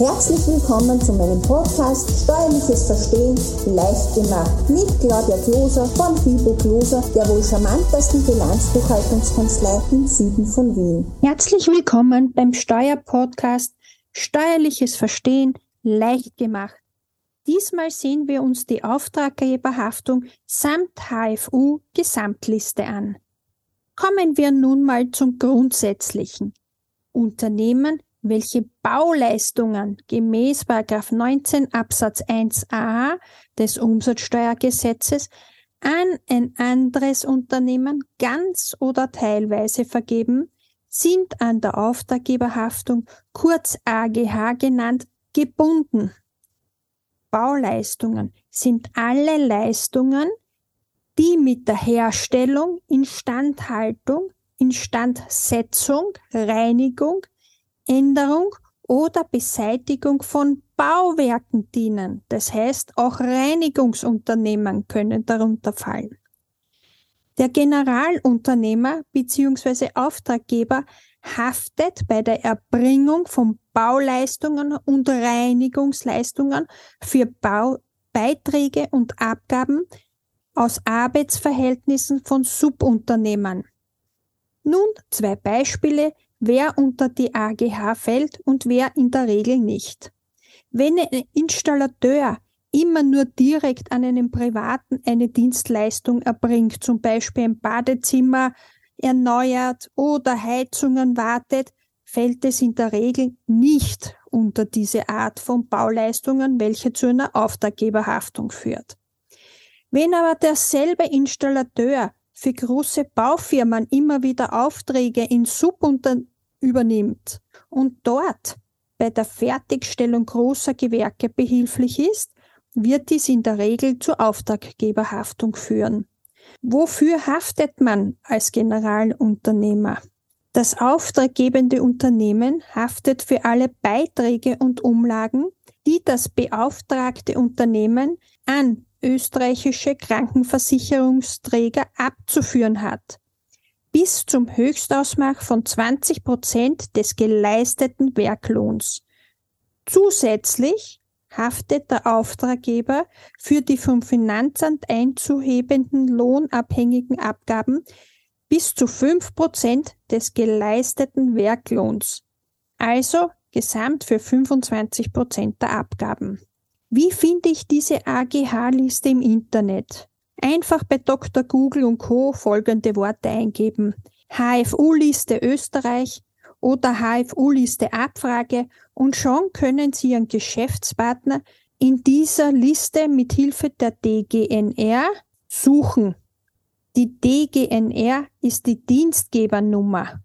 Herzlich willkommen zu meinem Podcast Steuerliches Verstehen leicht gemacht mit Claudia Kloser von Fibo Kloser, der wohl charmantesten Bilanzbuchhaltungskanzlei im Süden von Wien. Herzlich willkommen beim Steuerpodcast Steuerliches Verstehen leicht gemacht. Diesmal sehen wir uns die Auftraggeberhaftung samt HFU Gesamtliste an. Kommen wir nun mal zum Grundsätzlichen. Unternehmen welche Bauleistungen gemäß 19 Absatz 1a des Umsatzsteuergesetzes an ein anderes Unternehmen ganz oder teilweise vergeben, sind an der Auftraggeberhaftung, kurz AGH genannt, gebunden. Bauleistungen sind alle Leistungen, die mit der Herstellung, Instandhaltung, Instandsetzung, Reinigung, Änderung oder Beseitigung von Bauwerken dienen. Das heißt, auch Reinigungsunternehmen können darunter fallen. Der Generalunternehmer bzw. Auftraggeber haftet bei der Erbringung von Bauleistungen und Reinigungsleistungen für Baubeiträge und Abgaben aus Arbeitsverhältnissen von Subunternehmern. Nun zwei Beispiele, wer unter die AGH fällt und wer in der Regel nicht. Wenn ein Installateur immer nur direkt an einen Privaten eine Dienstleistung erbringt, zum Beispiel ein Badezimmer erneuert oder Heizungen wartet, fällt es in der Regel nicht unter diese Art von Bauleistungen, welche zu einer Auftraggeberhaftung führt. Wenn aber derselbe Installateur für große Baufirmen immer wieder Aufträge in Subunter übernimmt und dort bei der Fertigstellung großer Gewerke behilflich ist, wird dies in der Regel zur Auftraggeberhaftung führen. Wofür haftet man als Generalunternehmer? Das auftraggebende Unternehmen haftet für alle Beiträge und Umlagen, die das beauftragte Unternehmen an österreichische Krankenversicherungsträger abzuführen hat, bis zum Höchstausmach von 20 Prozent des geleisteten Werklohns. Zusätzlich haftet der Auftraggeber für die vom Finanzamt einzuhebenden lohnabhängigen Abgaben bis zu 5 Prozent des geleisteten Werklohns, also gesamt für 25 Prozent der Abgaben. Wie finde ich diese AGH-Liste im Internet? Einfach bei Dr. Google und Co. folgende Worte eingeben. HFU-Liste Österreich oder HFU-Liste Abfrage und schon können Sie Ihren Geschäftspartner in dieser Liste mit Hilfe der DGNR suchen. Die DGNR ist die Dienstgebernummer.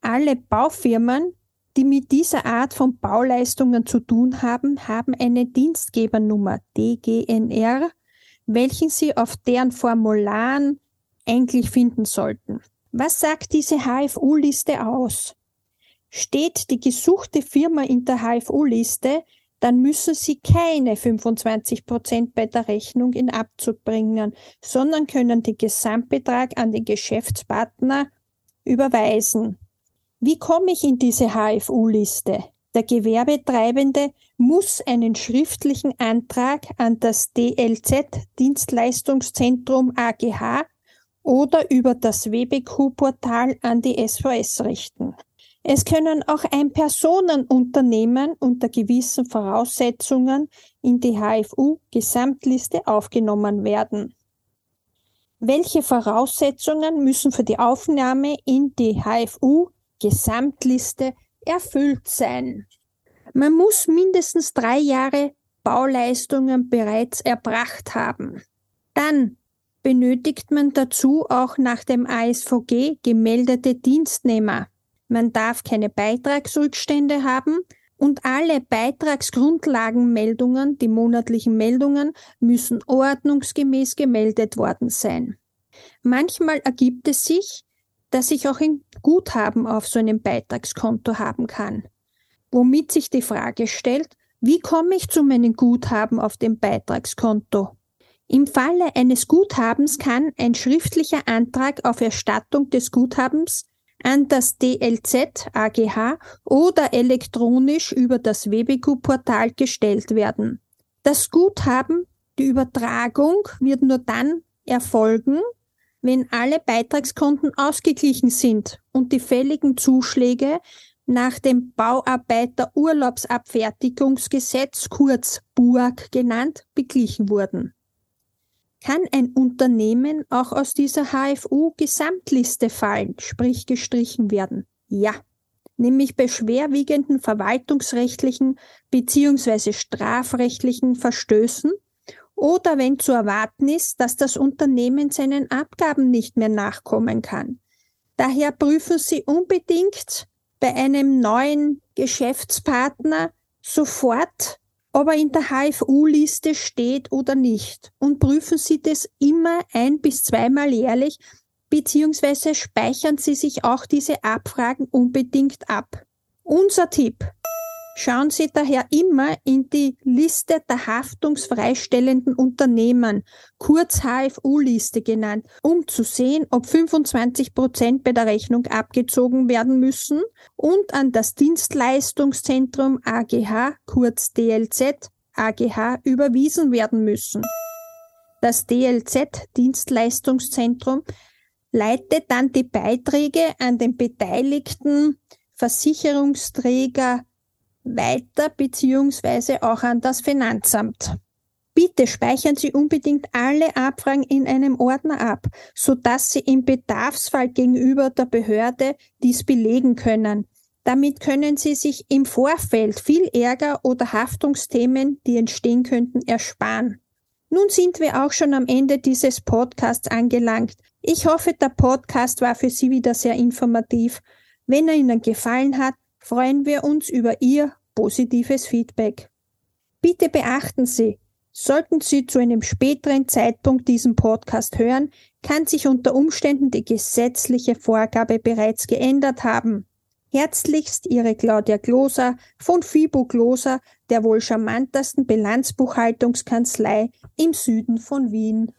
Alle Baufirmen, die mit dieser Art von Bauleistungen zu tun haben, haben eine Dienstgebernummer DGNR, welchen Sie auf deren Formularen eigentlich finden sollten. Was sagt diese HFU-Liste aus? Steht die gesuchte Firma in der HFU-Liste, dann müssen Sie keine 25 Prozent bei der Rechnung in Abzug bringen, sondern können den Gesamtbetrag an den Geschäftspartner überweisen. Wie komme ich in diese HFU-Liste? Der Gewerbetreibende muss einen schriftlichen Antrag an das DLZ Dienstleistungszentrum AGH oder über das WBQ-Portal an die SVS richten. Es können auch Ein-Personen-Unternehmen unter gewissen Voraussetzungen in die HFU-Gesamtliste aufgenommen werden. Welche Voraussetzungen müssen für die Aufnahme in die HFU-Gesamtliste erfüllt sein? Man muss mindestens drei Jahre Bauleistungen bereits erbracht haben. Dann benötigt man dazu auch nach dem ASVG gemeldete Dienstnehmer. Man darf keine Beitragsrückstände haben und alle Beitragsgrundlagenmeldungen, die monatlichen Meldungen, müssen ordnungsgemäß gemeldet worden sein. Manchmal ergibt es sich, dass ich auch ein Guthaben auf so einem Beitragskonto haben kann, womit sich die Frage stellt, wie komme ich zu meinem Guthaben auf dem Beitragskonto? Im Falle eines Guthabens kann ein schriftlicher Antrag auf Erstattung des Guthabens an das DLZ AGH oder elektronisch über das WBQ-Portal gestellt werden. Das Guthaben, die Übertragung wird nur dann erfolgen, wenn alle Beitragskonten ausgeglichen sind und die fälligen Zuschläge nach dem Bauarbeiter-Urlaubsabfertigungsgesetz, kurz BUAG genannt, beglichen wurden. Kann ein Unternehmen auch aus dieser HFU-Gesamtliste fallen, sprich gestrichen werden? Ja, nämlich bei schwerwiegenden verwaltungsrechtlichen bzw. strafrechtlichen Verstößen oder wenn zu erwarten ist, dass das Unternehmen seinen Abgaben nicht mehr nachkommen kann. Daher prüfen Sie unbedingt bei einem neuen Geschäftspartner sofort, ob er in der HFU-Liste steht oder nicht. Und prüfen Sie das immer ein bis zweimal jährlich, beziehungsweise speichern Sie sich auch diese Abfragen unbedingt ab. Unser Tipp. Schauen Sie daher immer in die Liste der haftungsfreistellenden Unternehmen, kurz HFU-Liste genannt, um zu sehen, ob 25 Prozent bei der Rechnung abgezogen werden müssen und an das Dienstleistungszentrum AGH, kurz DLZ, AGH überwiesen werden müssen. Das DLZ Dienstleistungszentrum leitet dann die Beiträge an den beteiligten Versicherungsträger weiter beziehungsweise auch an das Finanzamt. Bitte speichern Sie unbedingt alle Abfragen in einem Ordner ab, so dass Sie im Bedarfsfall gegenüber der Behörde dies belegen können. Damit können Sie sich im Vorfeld viel Ärger oder Haftungsthemen, die entstehen könnten, ersparen. Nun sind wir auch schon am Ende dieses Podcasts angelangt. Ich hoffe, der Podcast war für Sie wieder sehr informativ. Wenn er Ihnen gefallen hat, freuen wir uns über Ihr positives Feedback. Bitte beachten Sie, sollten Sie zu einem späteren Zeitpunkt diesen Podcast hören, kann sich unter Umständen die gesetzliche Vorgabe bereits geändert haben. Herzlichst Ihre Claudia Gloser von FIBO Gloser, der wohl charmantesten Bilanzbuchhaltungskanzlei im Süden von Wien.